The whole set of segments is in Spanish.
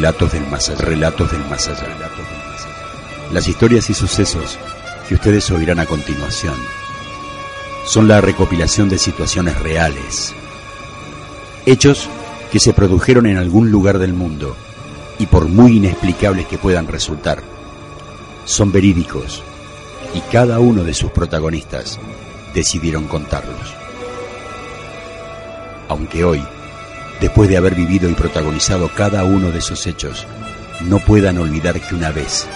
Relatos del más allá. Relatos del más allá. Las historias y sucesos que ustedes oirán a continuación son la recopilación de situaciones reales, hechos que se produjeron en algún lugar del mundo y por muy inexplicables que puedan resultar, son verídicos y cada uno de sus protagonistas decidieron contarlos. Aunque hoy, después de haber vivido y protagonizado cada uno de esos hechos, no puedan olvidar que una vez,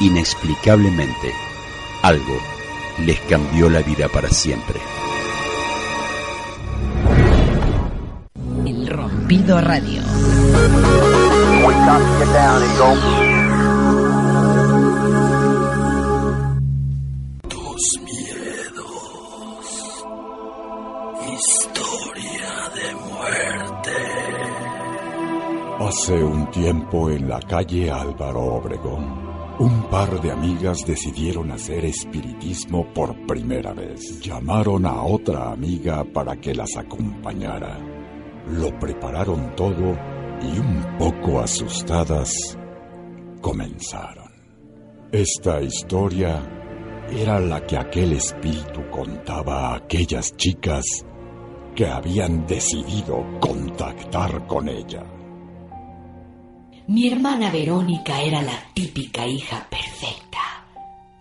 inexplicablemente, algo les cambió la vida para siempre. El Rompido Radio. En la calle Álvaro Obregón, un par de amigas decidieron hacer espiritismo por primera vez. Llamaron a otra amiga para que las acompañara. Lo prepararon todo y un poco asustadas comenzaron. Esta historia era la que aquel espíritu contaba a aquellas chicas que habían decidido contactar con ella. Mi hermana Verónica era la típica hija perfecta.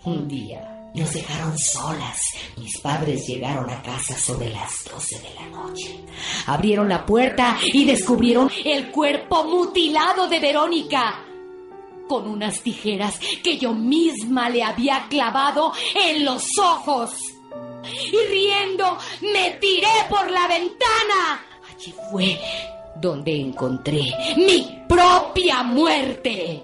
Un día nos dejaron solas. Mis padres llegaron a casa sobre las 12 de la noche. Abrieron la puerta y descubrieron el cuerpo mutilado de Verónica. Con unas tijeras que yo misma le había clavado en los ojos. Y riendo, me tiré por la ventana. Allí fue donde encontré mi propia muerte.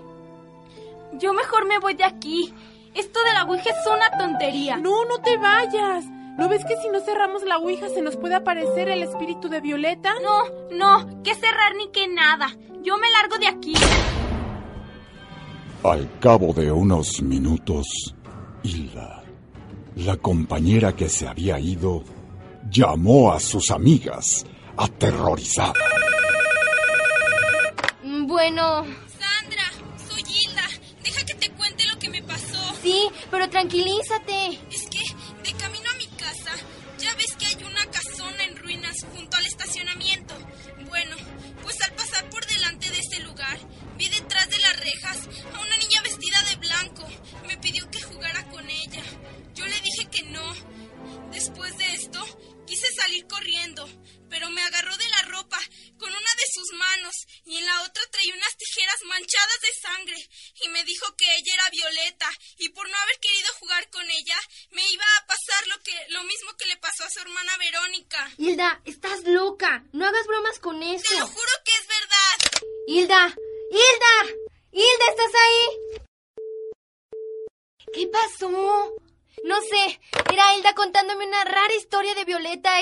Yo mejor me voy de aquí. Esto de la Ouija es una tontería. No, no te vayas. ¿No ves que si no cerramos la Ouija se nos puede aparecer el espíritu de Violeta? No, no, que cerrar ni que nada. Yo me largo de aquí. Al cabo de unos minutos, Hilda, la compañera que se había ido, llamó a sus amigas, aterrorizada. Bueno, Sandra, soy Hilda. Deja que te cuente lo que me pasó. sí, pero tranquilízate. Es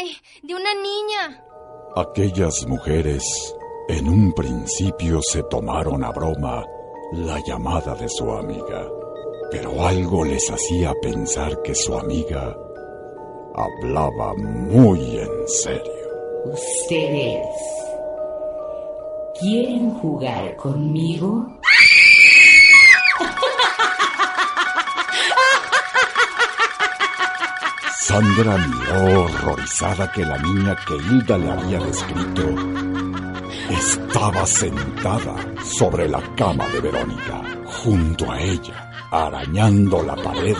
y de una niña. Aquellas mujeres en un principio se tomaron a broma la llamada de su amiga, pero algo les hacía pensar que su amiga hablaba muy en serio. ¿Ustedes quieren jugar conmigo? Sandra miró horrorizada que la niña que Hilda le había descrito estaba sentada sobre la cama de Verónica, junto a ella, arañando la pared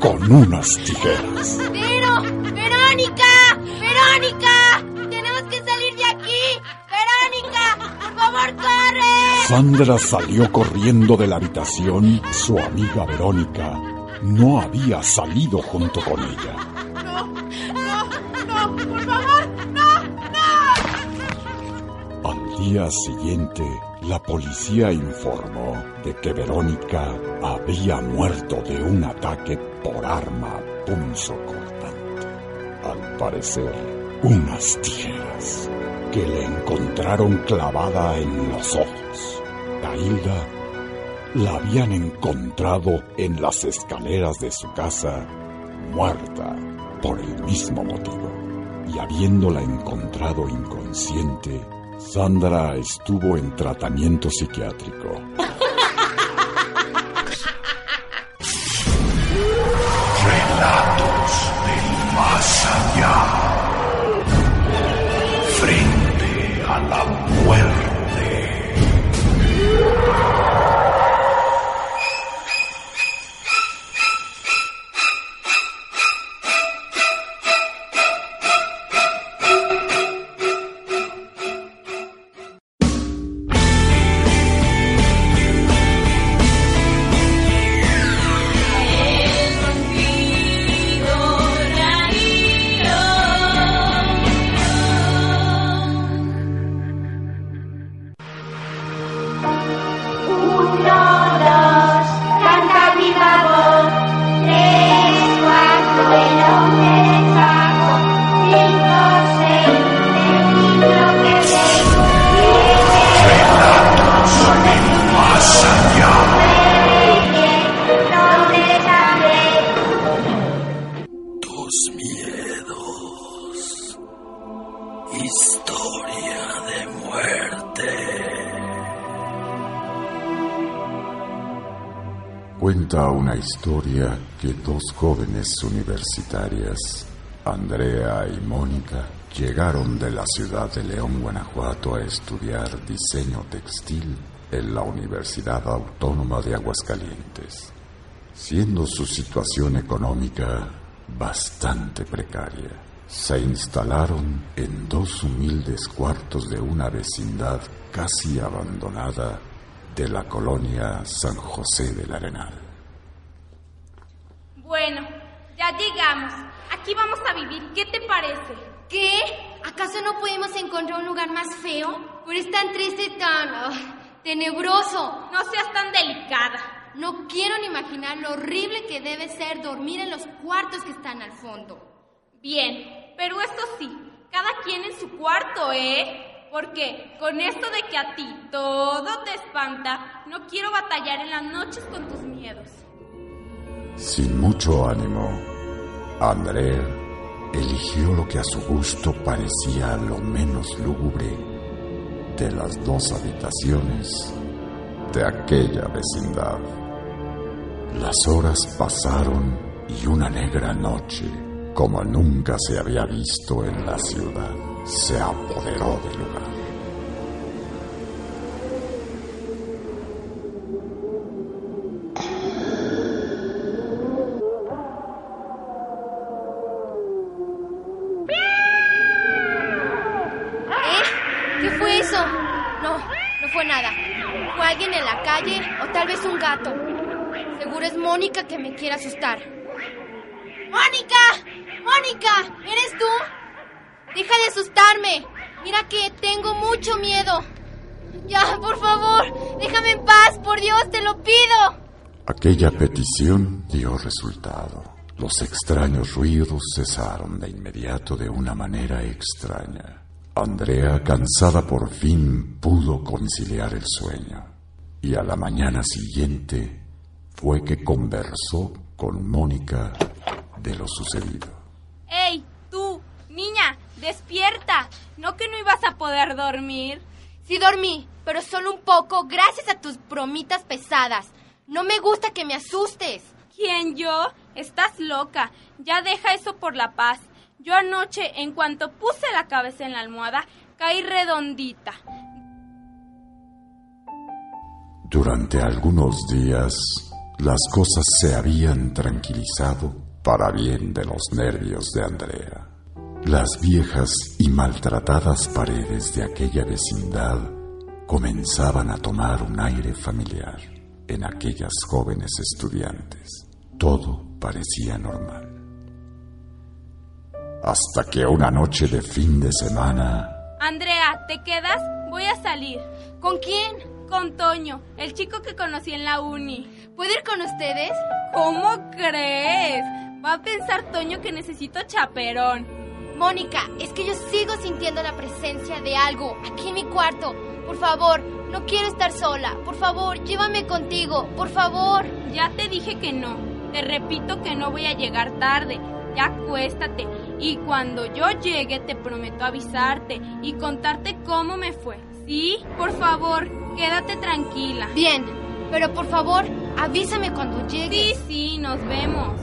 con unas tijeras. ¡Pero! ¡Verónica! ¡Verónica! ¡Tenemos que salir de aquí! ¡Verónica! ¡Por favor, corre! Sandra salió corriendo de la habitación. Su amiga Verónica no había salido junto con ella. Día siguiente, la policía informó de que Verónica había muerto de un ataque por arma punzocortante. Al parecer, unas tijeras que le encontraron clavada en los ojos. Hilda la habían encontrado en las escaleras de su casa, muerta por el mismo motivo. Y habiéndola encontrado inconsciente, Sandra estuvo en tratamiento psiquiátrico. Relatos del más allá. Universitarias, Andrea y Mónica, llegaron de la ciudad de León, Guanajuato, a estudiar diseño textil en la Universidad Autónoma de Aguascalientes, siendo su situación económica bastante precaria. Se instalaron en dos humildes cuartos de una vecindad casi abandonada de la colonia San José del Arenal. Bueno, ya llegamos. Aquí vamos a vivir. ¿Qué te parece? ¿Qué? ¿Acaso no podemos encontrar un lugar más feo? Pero es tan triste y tan ah, tenebroso. No seas tan delicada. No quiero ni imaginar lo horrible que debe ser dormir en los cuartos que están al fondo. Bien, pero eso sí, cada quien en su cuarto, ¿eh? Porque con esto de que a ti todo te espanta, no quiero batallar en las noches con tus miedos. Sin mucho ánimo, Andrea eligió lo que a su gusto parecía lo menos lúgubre de las dos habitaciones de aquella vecindad. Las horas pasaron y una negra noche, como nunca se había visto en la ciudad, se apoderó del lugar. Por Dios, te lo pido. Aquella petición dio resultado. Los extraños ruidos cesaron de inmediato de una manera extraña. Andrea, cansada por fin, pudo conciliar el sueño. Y a la mañana siguiente fue que conversó con Mónica de lo sucedido. ¡Ey, tú, niña, despierta! ¿No que no ibas a poder dormir? Sí dormí, pero solo un poco gracias a tus bromitas pesadas. No me gusta que me asustes. ¿Quién yo? estás loca. Ya deja eso por la paz. Yo anoche, en cuanto puse la cabeza en la almohada, caí redondita. Durante algunos días, las cosas se habían tranquilizado para bien de los nervios de Andrea. Las viejas y maltratadas paredes de aquella vecindad comenzaban a tomar un aire familiar en aquellas jóvenes estudiantes. Todo parecía normal. Hasta que una noche de fin de semana... Andrea, ¿te quedas? Voy a salir. ¿Con quién? Con Toño, el chico que conocí en la uni. ¿Puedo ir con ustedes? ¿Cómo crees? Va a pensar Toño que necesito chaperón. Mónica, es que yo sigo sintiendo la presencia de algo aquí en mi cuarto. Por favor, no quiero estar sola. Por favor, llévame contigo. Por favor. Ya te dije que no. Te repito que no voy a llegar tarde. Ya acuéstate. Y cuando yo llegue te prometo avisarte y contarte cómo me fue. ¿Sí? Por favor, quédate tranquila. Bien, pero por favor, avísame cuando llegue. Sí, sí, nos vemos.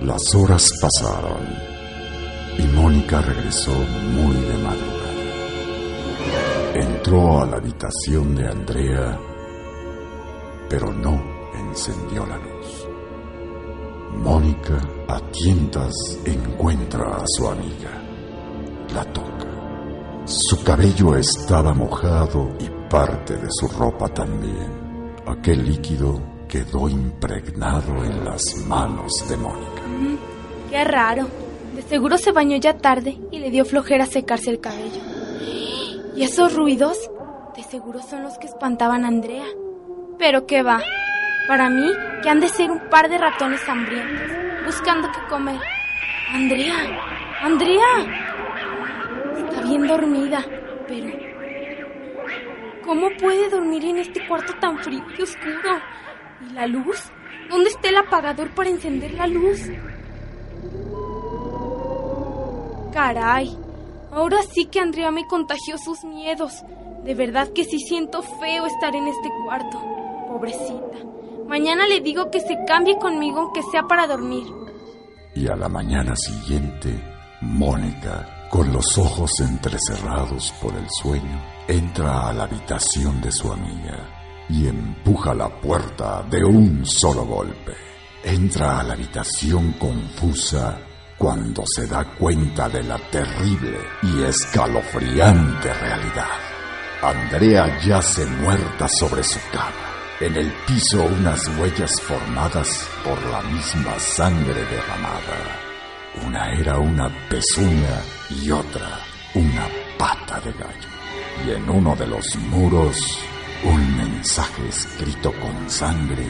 Las horas pasaron y Mónica regresó muy de madrugada. Entró a la habitación de Andrea, pero no encendió la luz. Mónica, a tientas, encuentra a su amiga. La toca. Su cabello estaba mojado y parte de su ropa también. Aquel líquido quedó impregnado en las manos de Mónica. Qué raro. De seguro se bañó ya tarde y le dio flojera secarse el cabello. ¿Y esos ruidos? De seguro son los que espantaban a Andrea. Pero qué va. Para mí, que han de ser un par de ratones hambrientos, buscando qué comer. Andrea, Andrea. Está bien dormida, pero... ¿Cómo puede dormir en este cuarto tan frío y oscuro? ¿Y la luz? ¿Dónde está el apagador para encender la luz? Ahora sí que Andrea me contagió sus miedos. De verdad que sí siento feo estar en este cuarto. Pobrecita. Mañana le digo que se cambie conmigo aunque sea para dormir. Y a la mañana siguiente, Mónica, con los ojos entrecerrados por el sueño, entra a la habitación de su amiga y empuja la puerta de un solo golpe. Entra a la habitación confusa cuando se da cuenta de la terrible y escalofriante realidad. Andrea yace muerta sobre su cama. En el piso unas huellas formadas por la misma sangre derramada. Una era una pezuña y otra una pata de gallo. Y en uno de los muros un mensaje escrito con sangre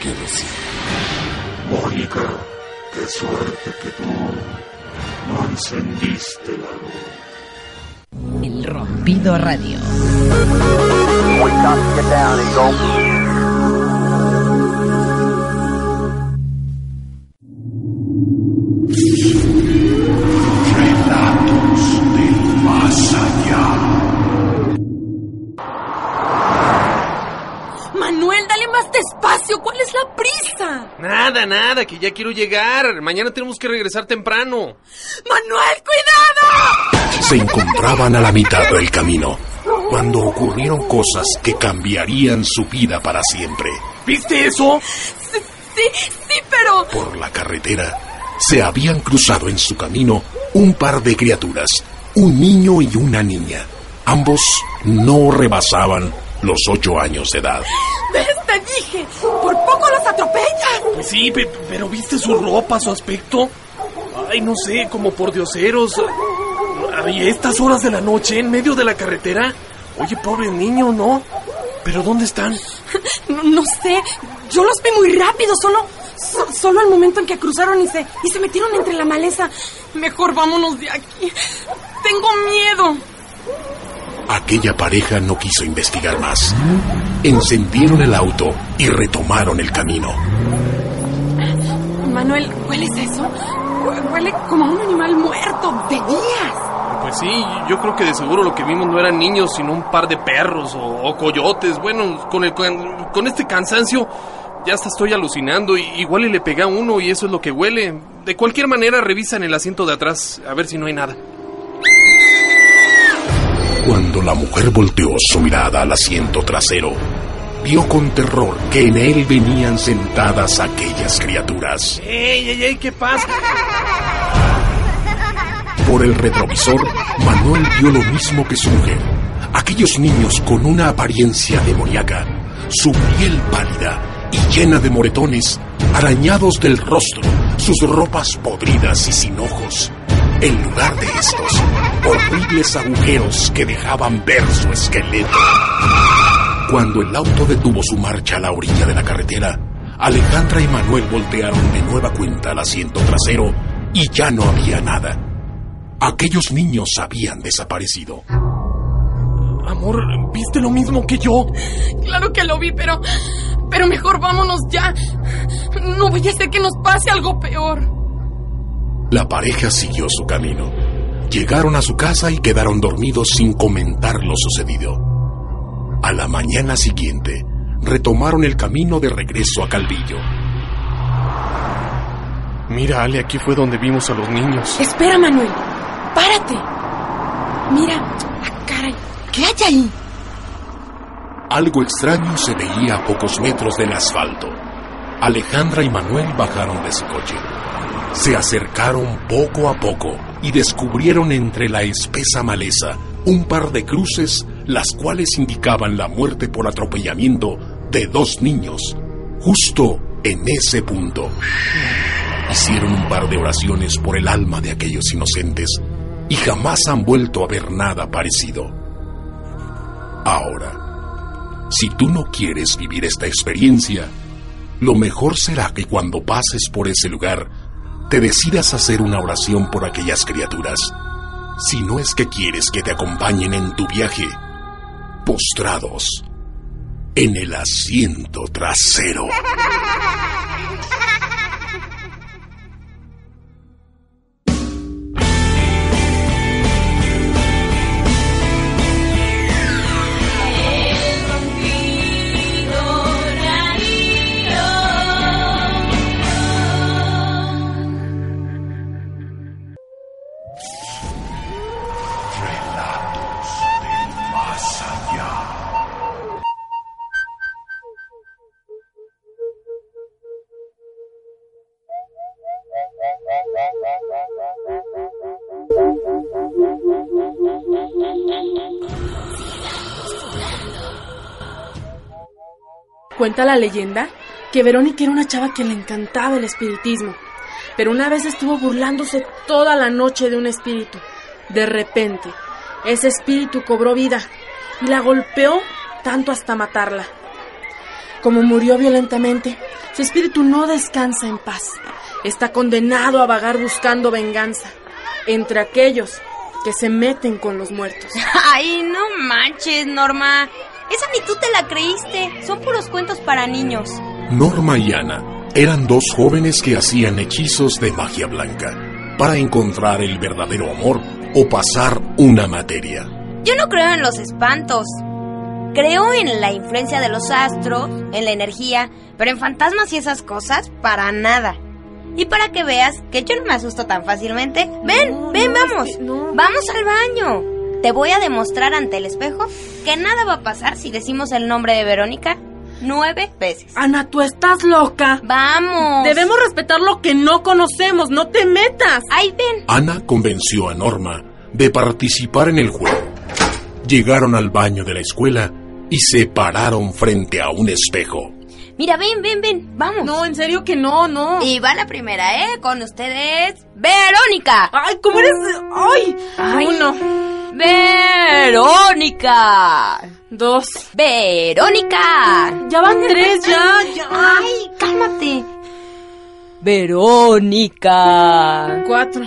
que decía... Mónica, qué suerte que tú no encendiste la luz. El Rompido Radio. Que ya quiero llegar. Mañana tenemos que regresar temprano. Manuel, cuidado. Se encontraban a la mitad del camino cuando ocurrieron cosas que cambiarían su vida para siempre. ¿Viste eso? Sí, sí, sí, pero... Por la carretera se habían cruzado en su camino un par de criaturas, un niño y una niña. Ambos no rebasaban los ocho años de edad. Te dije. Por poco los atropellas. Pues sí, pe- pero ¿viste su ropa, su aspecto? Ay, no sé, como por dioseros. Ay, estas horas de la noche, en medio de la carretera. Oye, pobre niño, ¿no? ¿Pero dónde están? No, no sé. Yo los vi muy rápido. Solo... so- solo al momento en que cruzaron y se... Y se metieron entre la maleza. Mejor vámonos de aquí. Tengo miedo. Aquella pareja no quiso investigar más. Encendieron el auto y retomaron el camino. Manuel, ¿hueles eso? Hue- Huele como a un animal muerto de días. Pues sí, yo creo que de seguro lo que vimos no eran niños, sino un par de perros o, o coyotes. Bueno, con, el, con, con este cansancio, Ya hasta estoy alucinando. y Igual y le pegué a uno y eso es lo que huele. De cualquier manera, revisa en el asiento de atrás a ver si no hay nada. Cuando la mujer volteó su mirada al asiento trasero, vio con terror que en él venían sentadas aquellas criaturas. ¡Ey, ey, ey! ¿Qué pasa? Por el retrovisor, Manuel vio lo mismo que su mujer. Aquellos niños con una apariencia demoníaca, su piel pálida y llena de moretones, arañados del rostro, sus ropas podridas y sin ojos. En lugar de estos, horribles agujeros que dejaban ver su esqueleto. Cuando el auto detuvo su marcha a la orilla de la carretera, Alejandra y Manuel voltearon de nueva cuenta al asiento trasero y ya no había nada. Aquellos niños habían desaparecido. Amor, ¿viste lo mismo que yo? Claro que lo vi, pero. Pero mejor vámonos ya. No voy a hacer que nos pase algo peor. La pareja siguió su camino. Llegaron a su casa y quedaron dormidos sin comentar lo sucedido. A la mañana siguiente, retomaron el camino de regreso a Calvillo. Mira, Ale, aquí fue donde vimos a los niños. Espera, Manuel. Párate. Mira. Ah, caray. ¿Qué hay ahí? Algo extraño se veía a pocos metros del asfalto. Alejandra y Manuel bajaron de su coche. Se acercaron poco a poco y descubrieron entre la espesa maleza un par de cruces, las cuales indicaban la muerte por atropellamiento de dos niños, justo en ese punto. Hicieron un par de oraciones por el alma de aquellos inocentes y jamás han vuelto a ver nada parecido. Ahora, si tú no quieres vivir esta experiencia, lo mejor será que cuando pases por ese lugar, te decidas hacer una oración por aquellas criaturas. Si no es que quieres que te acompañen en tu viaje, postrados en el asiento trasero. Cuenta la leyenda que Verónica era una chava que le encantaba el espiritismo, pero una vez estuvo burlándose toda la noche de un espíritu. De repente, ese espíritu cobró vida y la golpeó tanto hasta matarla. Como murió violentamente, su espíritu no descansa en paz. Está condenado a vagar buscando venganza entre aquellos que se meten con los muertos. Ay, no manches, Norma. Esa ni tú te la creíste. Son puros cuentos para niños. Norma y Ana eran dos jóvenes que hacían hechizos de magia blanca para encontrar el verdadero amor o pasar una materia. Yo no creo en los espantos. Creo en la influencia de los astros, en la energía, pero en fantasmas y esas cosas, para nada. Y para que veas que yo no me asusto tan fácilmente, ven, ven, vamos. Vamos al baño. Te voy a demostrar ante el espejo que nada va a pasar si decimos el nombre de Verónica nueve veces. Ana, tú estás loca. Vamos. Debemos respetar lo que no conocemos. No te metas. Ahí ven. Ana convenció a Norma de participar en el juego. Llegaron al baño de la escuela y se pararon frente a un espejo. Mira, ven, ven, ven. Vamos. No, en serio que no, no. Y va la primera, ¿eh? Con ustedes, Verónica. Ay, ¿cómo eres? Ay. Ay. Uno. Verónica. Dos. Verónica. Ya van tres, ya, ya. Ay, cálmate. Verónica. Cuatro.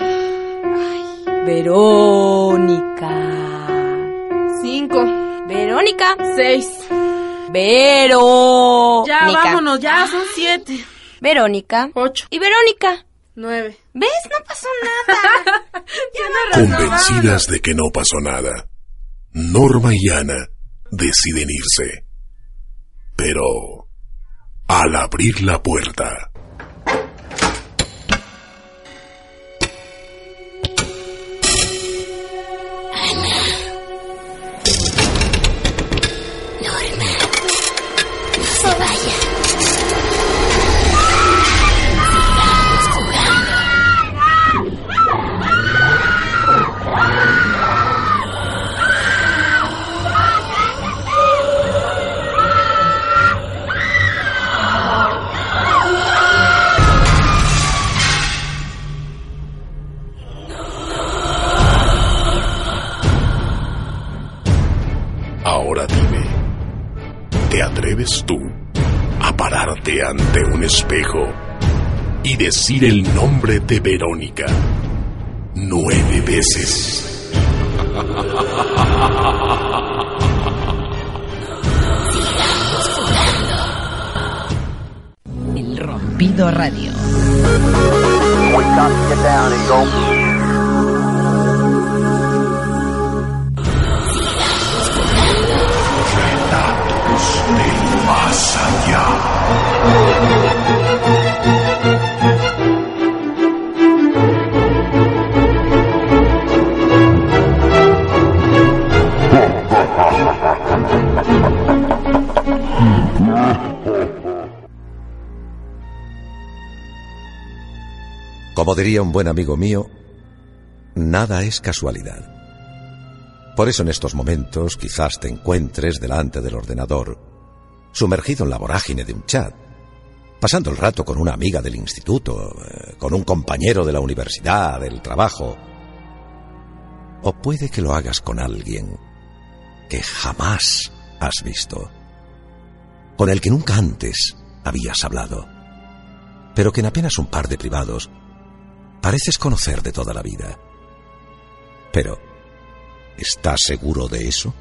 Verónica. Cinco. Verónica. Seis. Verónica. Ya, vámonos, ya, son siete. Verónica. Ocho. Y Verónica. Nueve. ¿Ves? No pasó nada. Convencidas de que no pasó nada, Norma y Ana deciden irse. Pero al abrir la puerta. Ahora dime, ¿te atreves tú a pararte ante un espejo y decir el nombre de Verónica nueve veces? El Rompido Radio. Como diría un buen amigo mío, nada es casualidad. Por eso en estos momentos quizás te encuentres delante del ordenador, sumergido en la vorágine de un chat, pasando el rato con una amiga del instituto, eh, con un compañero de la universidad, del trabajo. O puede que lo hagas con alguien que jamás has visto, con el que nunca antes habías hablado, pero que en apenas un par de privados pareces conocer de toda la vida. Pero, ¿estás seguro de eso?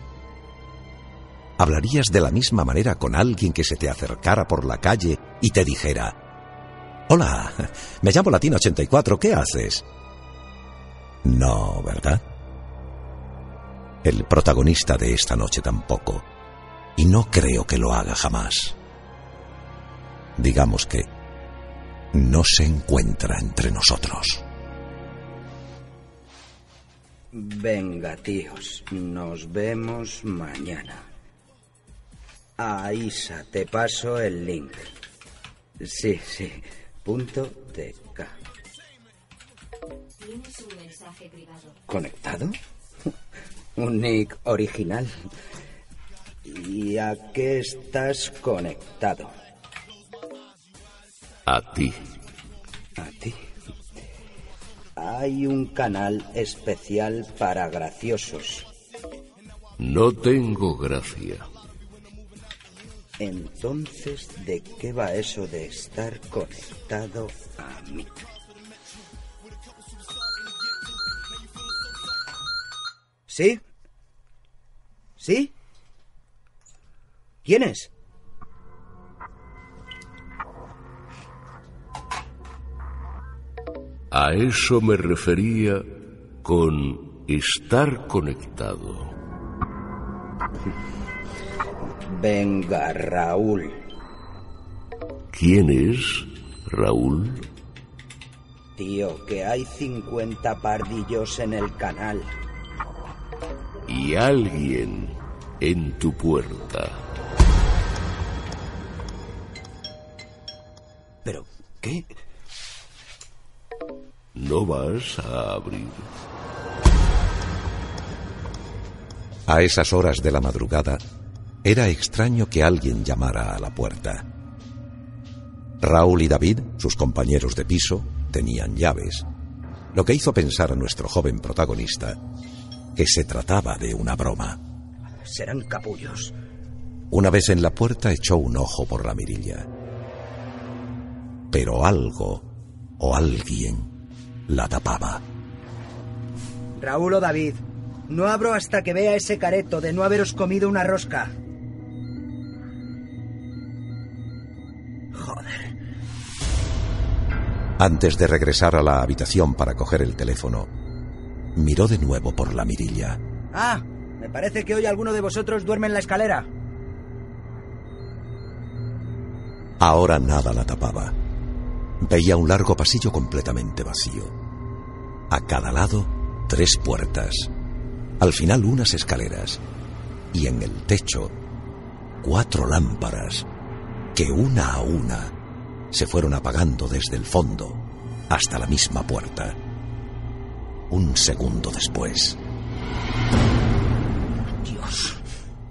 ¿Hablarías de la misma manera con alguien que se te acercara por la calle y te dijera, Hola, me llamo Latina 84, ¿qué haces? No, ¿verdad? El protagonista de esta noche tampoco, y no creo que lo haga jamás. Digamos que no se encuentra entre nosotros. Venga, tíos, nos vemos mañana. A Isa, te paso el link. Sí, sí, punto TK. Tienes un mensaje privado. ¿Conectado? Un nick original. ¿Y a qué estás conectado? A ti. A ti. Hay un canal especial para graciosos. No tengo gracia. Entonces, ¿de qué va eso de estar conectado a mí? ¿Sí? ¿Sí? ¿Quién es? A eso me refería con estar conectado. Venga, Raúl. ¿Quién es Raúl? Tío, que hay 50 pardillos en el canal. Y alguien en tu puerta. ¿Pero qué? ¿No vas a abrir? A esas horas de la madrugada, era extraño que alguien llamara a la puerta. Raúl y David, sus compañeros de piso, tenían llaves, lo que hizo pensar a nuestro joven protagonista que se trataba de una broma. Serán capullos. Una vez en la puerta echó un ojo por la mirilla. Pero algo o alguien la tapaba. Raúl o David, no abro hasta que vea ese careto de no haberos comido una rosca. Antes de regresar a la habitación para coger el teléfono, miró de nuevo por la mirilla. Ah, me parece que hoy alguno de vosotros duerme en la escalera. Ahora nada la tapaba. Veía un largo pasillo completamente vacío. A cada lado, tres puertas. Al final, unas escaleras. Y en el techo, cuatro lámparas que una a una se fueron apagando desde el fondo hasta la misma puerta. Un segundo después. Dios.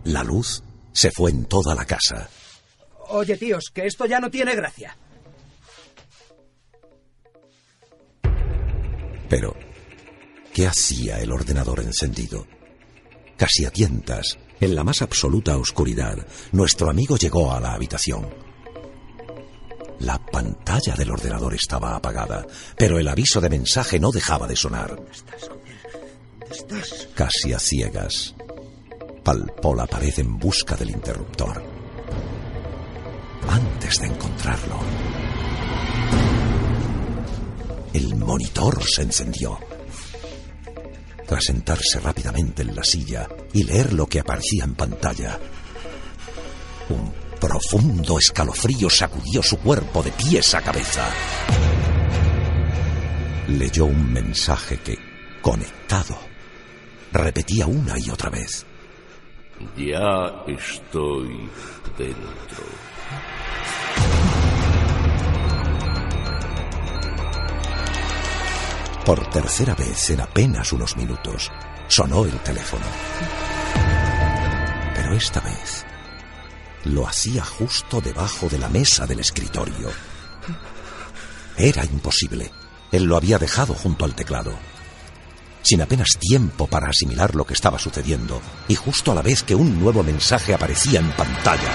La luz se fue en toda la casa. Oye, tíos, que esto ya no tiene gracia. Pero, ¿qué hacía el ordenador encendido? Casi a tientas, en la más absoluta oscuridad, nuestro amigo llegó a la habitación. La pantalla del ordenador estaba apagada, pero el aviso de mensaje no dejaba de sonar. Casi a ciegas, palpó la pared en busca del interruptor. Antes de encontrarlo, el monitor se encendió. Tras sentarse rápidamente en la silla y leer lo que aparecía en pantalla, un profundo escalofrío sacudió su cuerpo de pies a cabeza. Leyó un mensaje que, conectado, repetía una y otra vez. Ya estoy dentro. Por tercera vez en apenas unos minutos, sonó el teléfono. Pero esta vez lo hacía justo debajo de la mesa del escritorio. Era imposible. Él lo había dejado junto al teclado. Sin apenas tiempo para asimilar lo que estaba sucediendo, y justo a la vez que un nuevo mensaje aparecía en pantalla.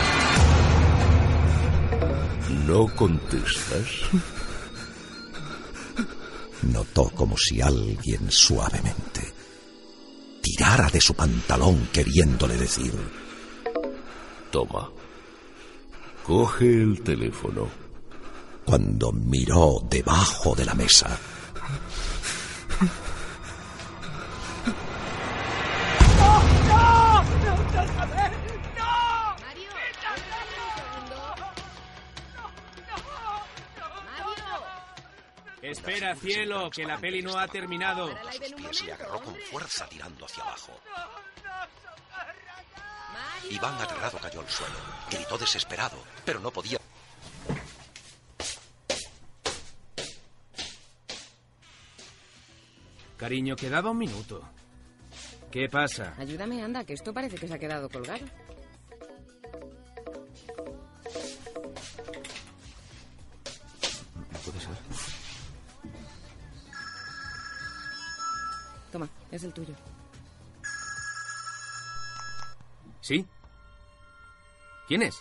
¿No contestas? Notó como si alguien suavemente tirara de su pantalón queriéndole decir, Toma. Coge el teléfono. cuando miró debajo de la mesa. Espera, cielo, que la peli no ha terminado. Sus pies le agarró con fuerza tirando hacia abajo. Iván aterrado cayó al suelo. Gritó desesperado, pero no podía. Cariño, quedaba un minuto. ¿Qué pasa? Ayúdame, anda, que esto parece que se ha quedado colgado. No puede ser. Toma, es el tuyo. ¿Sí? ¿Quién es?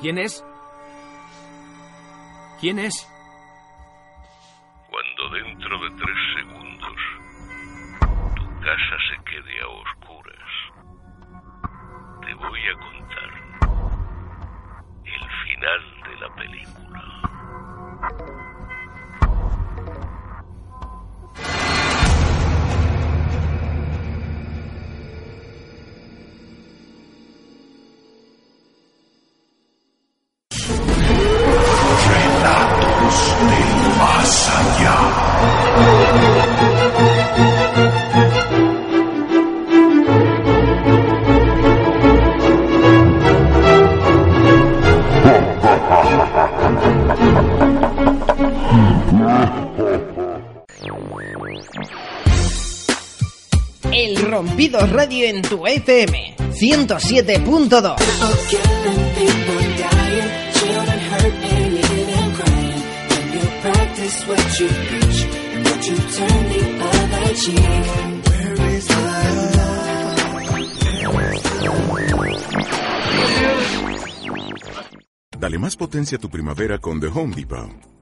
¿Quién es? ¿Quién es? El Rompido Radio en tu FM 107.2. Dale más potencia a tu primavera con The Home Depot.